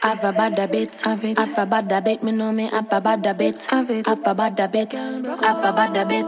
Have a bad habit, have it. Have a bad habit, me know me have a bad habit, have it. Have a bad habit, have a bad habit,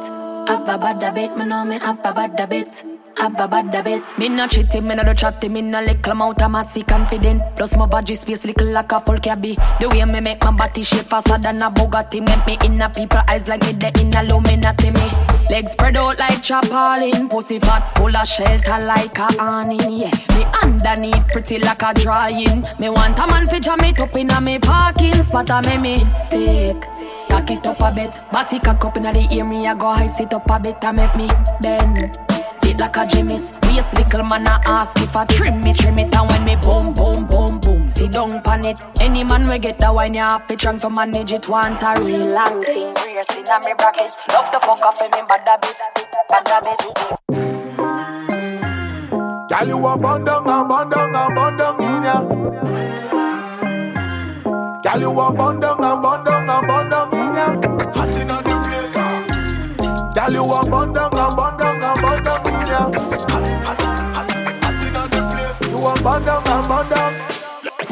have a bad habit, me know me have a bad habit. Have a bad habit. Me no cheating, me no do chatting, me no little amount of massy confident. Plus my body space little like a full cabby. The way me make my body shape faster than a Bugatti, make me in a people eyes like me the in a Illuminati me. Legs spread out like chapalin, pussy fat full of shelter like a awning. Yeah, me underneath pretty like a drawing. Me want a man fi jam it up inna me parking spot. A me me take. Cock it up a bit, body cock up inna the ear. Me I go high sit up a bit. A make me bend it like a Jimmy's. Waist little man a ask if I trim me, trim it, and when me boom, boom, boom, boom, sit down pan it. Any man we get that wine, you have to trunk to manage it. Want a real long thing, brace in a me bracket. Love to fuck off me bad habit, bad habit. Girl, you a bun down, a bun down, a bun down in ya. Girl, you a bun a bun a bun in ya. Hot inna the place. Ah. Girl, you a bun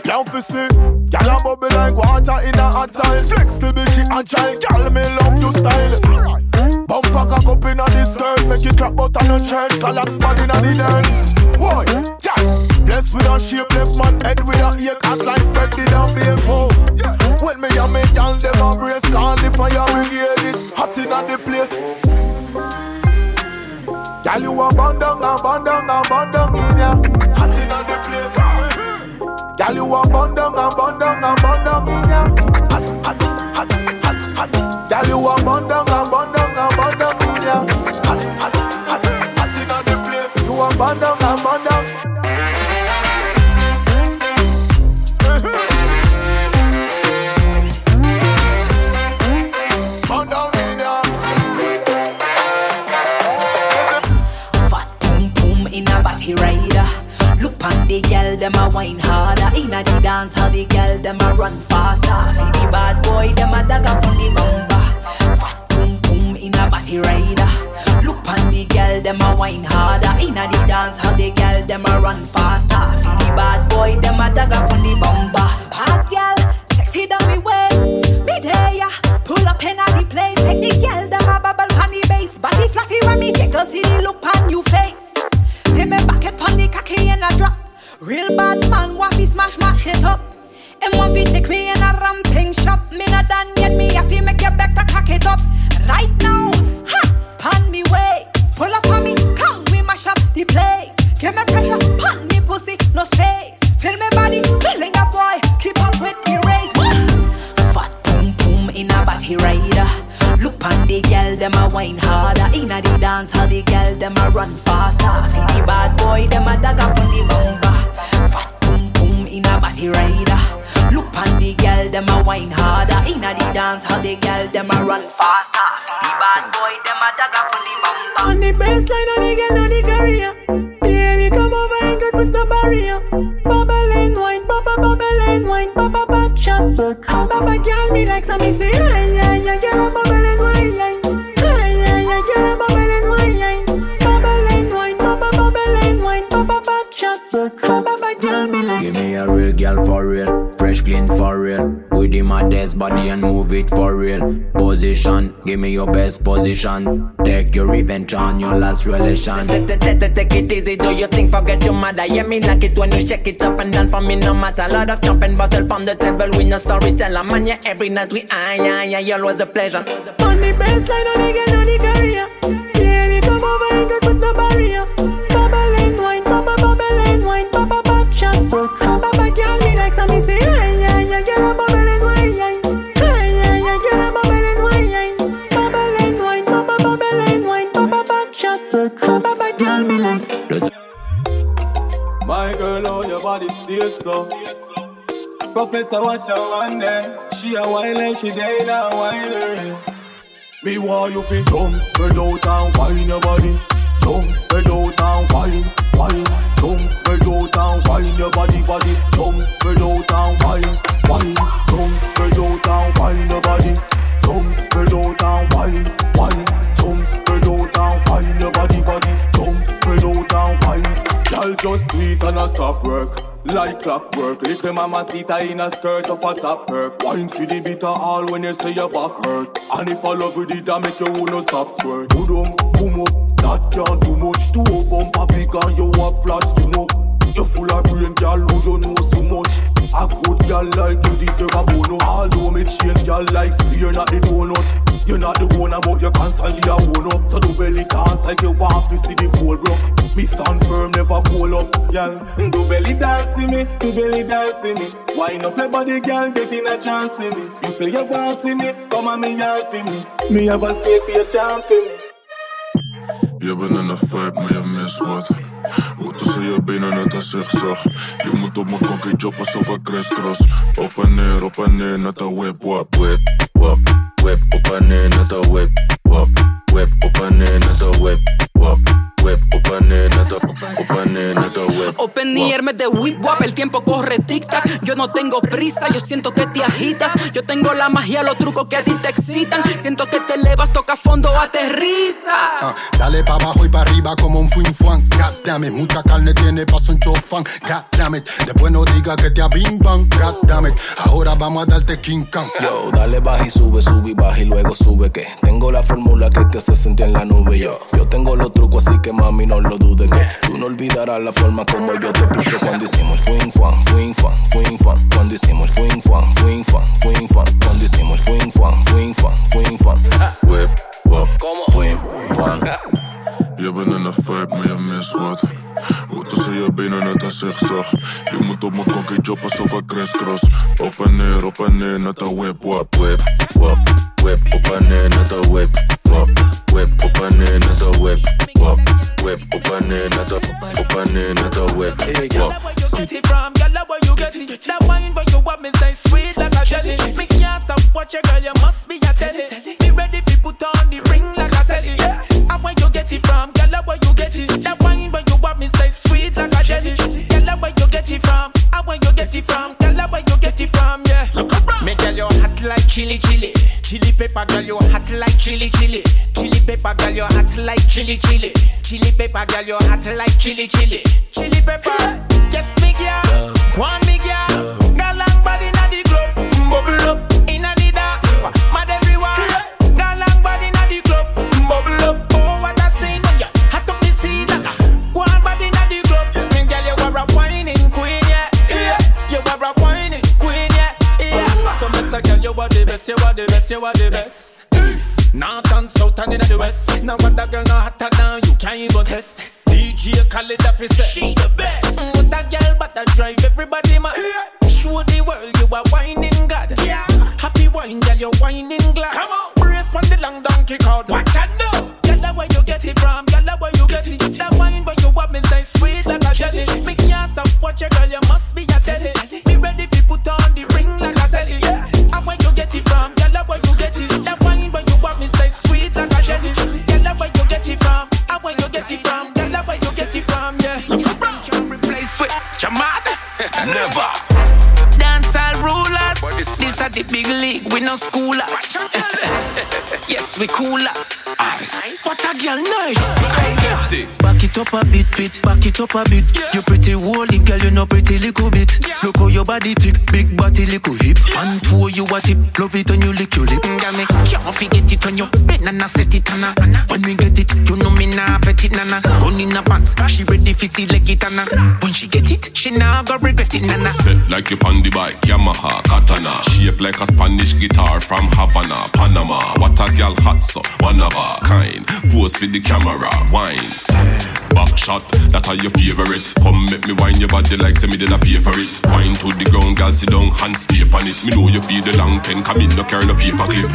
Fi see, gyal a bubble like water in a hot tile. Flexible she agile, gyal me love your style. Alright. Bumper cock up inna the skirt, make it clap but on the shirt, call and body inna the dirt. Boy, gyal, blessed with a shape, left man head with a ear cut like bread in a bake. Oh, when me and me gyal dem a brace, call the fire brigade, it hot inna the place. Gyal you a bun down, a bun down, a bun down in ya. Girl, you a bun down, a bun down, a bun down in ya. Girl, you a bun down, a bun down, a bun down in ya. You a bun down, a bun down. Rider. Look on the girl, them a wine. Inna the dance, how the girl them a run faster. For the bad boy, them a dagger on the bumper. Fat boom boom in a rider. Look on the girl, them a wine harder. Inna the dance, how the girl them a run faster. For the bad boy, them a dagger on the bumper. Bad girl, sexy down me waist. There, ya. pull up in a the place. Take the girl, them a bubble on the base. Body fluffy when me tickle, see the look Real bad man, waffy smash mash it up. And one fi take me in a ramping shop. Me not done yet, me to make you back to cock it up. Right now, hats pan me way. Pull up on me, come we mash up the place. Give me pressure, pan me pussy, no space. Feel me body, feeling a boy. Keep up with the race. Fat boom boom in a body rider. Look on the girl, them a wine harder. Inna the dance, how the girl them a run faster. For the bad boy, boy, them a on the bumper. On the baseline, on the girl, on the career. Baby, come over and get put the barrier. Bubble and wine, bubble, bubble and wine, bubble back shot. Bubble girl, me like some me say, yeah, yeah, yeah, girl, girl, bubble and wine, yeah. Bubble and wine, bubble, bubble and wine, bubble back shot. Girl, me like. Give me a real girl for real, fresh clean for real. With him a desk body and move it for real. Position, give me your best position. Take your revenge on your last relation. Take it easy, do your thing, forget your mother. Yeah, me like it when you shake it up and down for me, no matter. Lot of jumping bottle from the table, we no storyteller. Man, yeah, every night we ah, yeah, yeah, yeah, always a pleasure. On the baseline, on the on the career. So. Professor, watch her one day. She a whiner, she day now whiner. Eh? Me want you fi jump, spread out and wine your body. Jump, spread out and wine, wine. Jump, spread out and wine your body, body. Jump, spread out and wine, wine. Jump, spread out and wine your body. Jump, spread out and wine, wine. Jump, spread out and wine your body, body. Jump, spread out and wine. Girl, just do it and I stop work. Like clockwork. Little mama sita in a skirt up a top perk. Wine for the bitter all when you say your back hurt. And if I love with it, that make you wanna stop squirt. Boom, boom up, that can't do much. To a bumper big you have flash to know. You full of brain, girl, who you know so much. A good girl like you deserve a bonus. Although me change, girl like spear, not the donut. Not the one about your constantly a one up. So the belly dance like you want to see the pole broke. Me stand firm, never pull up, girl. Do belly dance me, do belly dance me. Wine up your body, girl, getting a chance to me. You say you want to see me, come on me yard for me. Me have a stay for your chance for me. Je bent in een vibe, maar je mist wat. Hoe tussen je benen net een zigzag. Je moet op mijn kokkie joppen alsof ik crisscross. Op en neer, op en neer, net een whip, wap, whip, wap. Whip, op en neer, net een whip, wap. Whip, op en neer, net een whip, wap. Whip, op en neer, net een, op en neer, net een whip. Op en neer met de whip wap, el tiempo corre tic tac. Yo no tengo prisa, yo siento que te agitas. Yo tengo la magia, los trucos que a ti te excitan. Siento que te elevas, aterriza. Ah, dale pa' abajo y pa' arriba como un fin fuan. God damn it, mucha carne tiene paso un chofán. God damn it, después no diga que te abimban. God damn it, ahora vamos a darte King Kong. Yo, dale baja y sube, sube y baja y luego sube que tengo la fórmula que te hace sentir en la nube. Yo, yo tengo los trucos así que mami no lo dudes que tú no olvidarás la forma como yo te puse cuando hicimos el fuin fan, fuin fan, fuin fan. Cuando hicimos el fuin fan, fuin fan, fuin fan. Cuando hicimos el fuin fan, fuin fan, fuin fan. Whip, ¿Cómo? Fuin fan. Je bent in een vibe, maar je mist wat. Hoe tussen je benen net een zigzag. Je moet op mijn kokkie joppen alsof ik crisscross. Op en neer, op en neer, net een whip, wap, whip, wap. Whip, op en neer, net een whip, wap. Whip, op en neer, net een whip, wap. Whip, op en neer, net een, op en neer, net een whip, wap. Where you get it from, girl, where you get it? That wine where you want me say sweet like a jelly. Me can't stop watch you, girl, you must be a telly. Get it from, girl, where you get it? That wine where you want me say sweet like a jelly. Girl, where you get it from? And where you get it from, girl, where you get it from? Yeah. Me girl, you hot like chili chili. Chili pepper, girl, you hot like chili chili. Chili pepper, girl, you hot like chili chili. Chili pepper, girl, you hot like chili chili. Chili pepper, yes me girl, one me best, you are the best. North and south and inna the west. Now what that girl no hotter than you can't even test. DJ Khaled that she the best. Mm, What that girl but that drive everybody mad. Show the world you are whining God. Yeah. Happy wine girl you whining glad. Come on. Brace on the long donkey card. Watch out now. Girl where you get it from. Girl where you get it. That wine where you want me say sweet like a jelly. Me can't stop watch you girl you Never. Dancehall rulers. This are the big league. We no schoolers. yes, we coolers. What a girl nice. Back it up a bit, bit. Back it up a bit. You pretty holy girl, you know pretty little bit. Look how your body tick, big body little hip. One two you a tip, love it when you lick your lip. Mm, girl, me can't forget it when you bend and I set it and I- When we get it, you know me nah bet it nana. Gun in a pants, she ready fi see like it and When she get it, she nah go regret it nana. Set like you on the bike, Yamaha, Katana. Shape like a Spanish guitar from Havana, Panama. What a girl hot so, one of a kind. Pose for the camera, wine. Back shot, that are your favorite. Come make me wine your body like say me did a pay for it. Wine to the ground, girl sit down, hands tape on it. Me know you feel the long pen, come in, no carry no paper clip.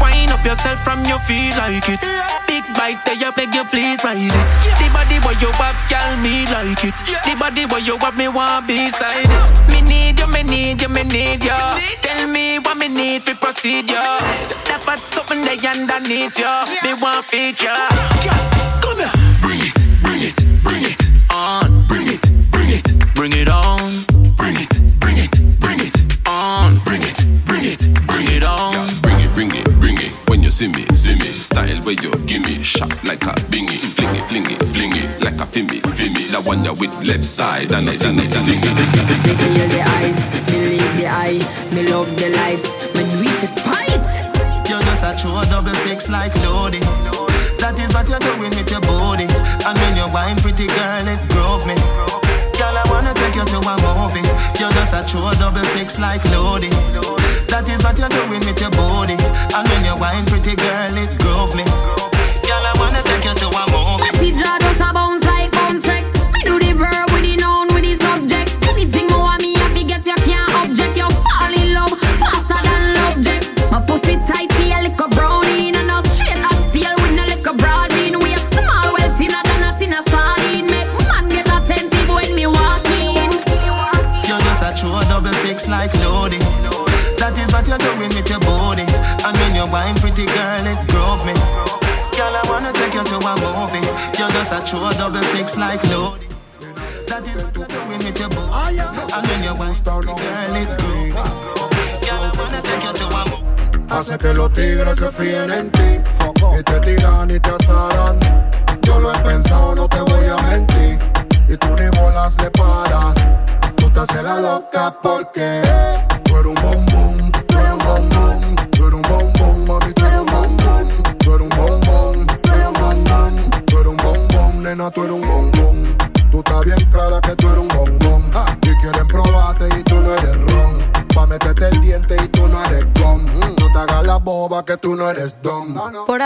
Wind up yourself from you feel like it. Big bite there, you beg you please ride it. The body where you have, girl, me like it. The body where you have, me want beside it. Me need you, me need you, me need you. Tell me what me need for procedure. That fat something there underneath you. Me want feature. Where you give me shot like a bingy. Fling it, fling it, fling it like a fimmy, fimmy. That one you with left side and I sing it, sing it. Me feel the eyes, believe the eye, me love the life, me do it for spite. You're just a true double six like Lodi. That is what you're doing with your body. And when you wine, pretty girl, it grove me. Girl, I wanna take you to a movie. You're just a true double six like Lodi. That is what you're doing with your body. And when you wine, pretty girl, it grove me. Girl, I wanna take you to a movie. Natty jaw just a bounce like bounce check. Me do the verb with the noun with the subject. Anything more me happy get you can't object. You fall in love faster than love jet. My pussy tight feel like a brownie and a straight up steel with no like a broad bean. We a small thinner than a thinner sardine. Make man get attentive when me walk in. You're just a true double six like Lodi. What you're doing with your body. And when you wine, pretty girl, it grove me. Girl, I wanna take you to a movie. You're just a true double six like Lodi. That is what you're doing with your body. And when you wine, pretty girl, it grove me. Girl, I wanna take you to a movie. Hace que los tigres se fíen en ti Y te tiran y te asaran Yo lo he pensado, no te voy a mentir Y tú ni bolas le paras Tú te haces la loca porque Tú eres un bombón,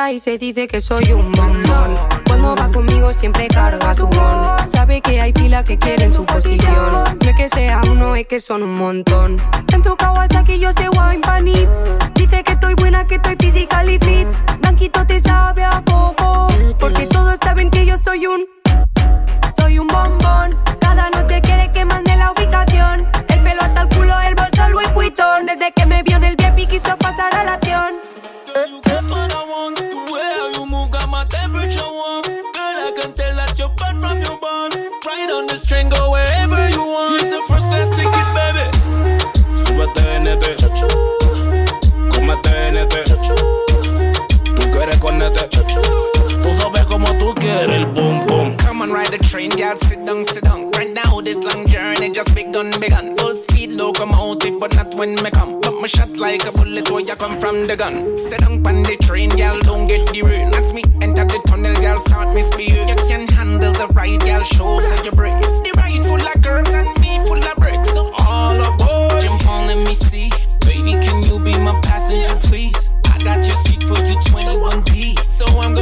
Ahí se dice que soy un bombón. Cuando va conmigo siempre carga su bon. Sabe que hay pila que quieren su posición. No es que sea uno, es que son un montón. En tu Kawasaki yo sé wine panit. Dice que estoy buena, que estoy physically fit. Blanquito te sabe a poco. Porque todos saben que yo soy un. Soy un bombón. Cada noche quiere que mande la ubicación. El pelo hasta el culo, el bolso Louis Vuitton. Desde que me vio en el VIP quiso pasar a la acción. Right on the train, go wherever you want. It's a first class ticket, baby. Súbete NT, cómete NT. Tú quieres cornete, tú sabes como tú quieres el boom boom. Come on, ride the train, girl. Sit down, sit down. Right now, this long journey just begun, begun. Full speed locomotive, but not when me come. Shot like a bullet where you come from the gun. Sit down on the train, girl. Don't get derailed. As me enter the tunnel, girl, start me speed. You can handle the ride, girl. Show so you brave. The ride full of curves and me full of bricks. So all aboard, jump on, let me see. Baby, can you be my passenger, please? I got your seat for you, 21D. Uh, so I'm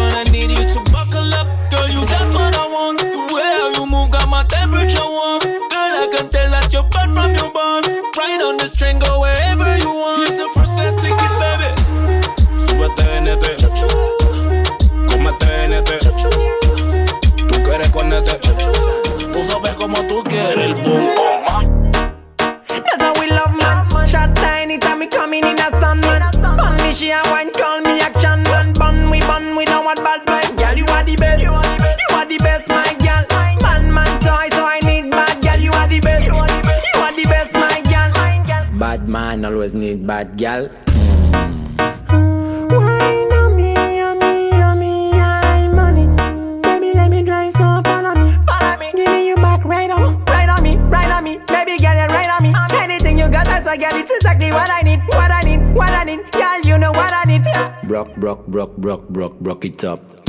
Anything you got, that's why, girl, it's exactly what I need, what I need, what I need. Girl, you know what I need. Brock, brock, brock, brock, brock, brock it up.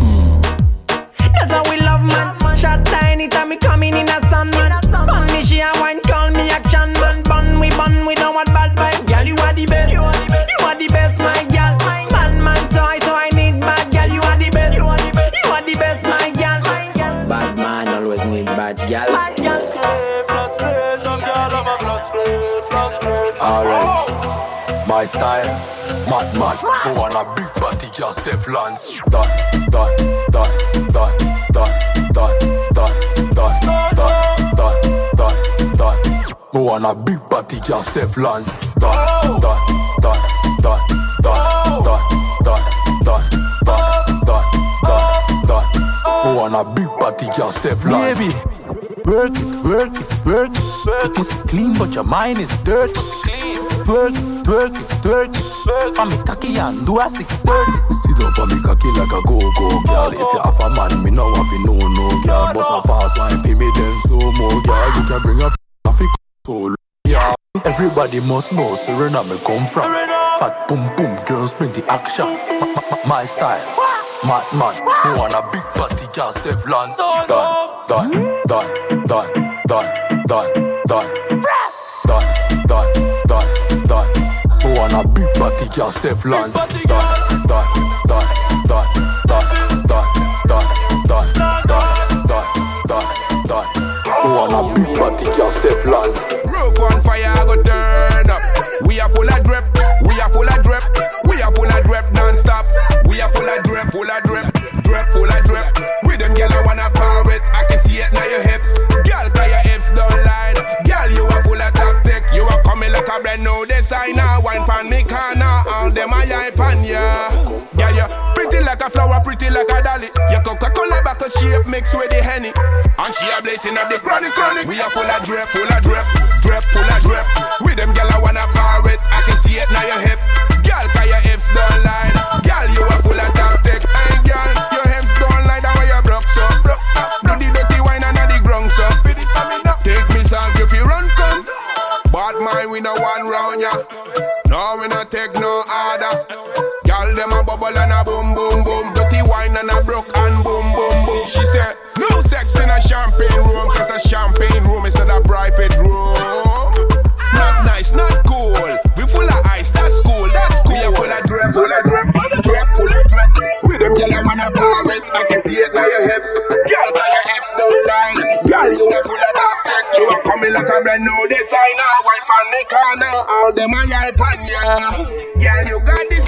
Style, mad mad. Who want a big party just Teflon? Done, done, done, done, done, done, done, done, done, done, done, done. Who want a big party just Teflon? Done, done, done, done, done, done, done, done, done, done, done, done. Who want a big party just Teflon? Baby, work it, work it, work it. Your clean, but your mind is dirty. twerk it, twerk it, twerk it. For me cocky and do a 630. Sit up on me cocky like a go-go, girl. If you have a man, me no want fi no-no, girl. Bust a fast line fi me, then slow-mo, girl. You can bring up traffic, so yeah. Everybody must know Serena me come from. Fat boom boom, girls bring the action. My, style, mad man. Who want a big party, girl, Stefan. Done, done, done, done, done, done, done, done. Me want a big body, girl, Stefan. Done, done, done, done, done, done, done, done, done, done, done, done. Me want a big henny. And she a blazing up the chronic, chronic. We are full of drip, full of drip, drip, full of drip. With them girl, I wanna brand new designer. Wine pan the corner, all them a hype on ya. Girl, you got the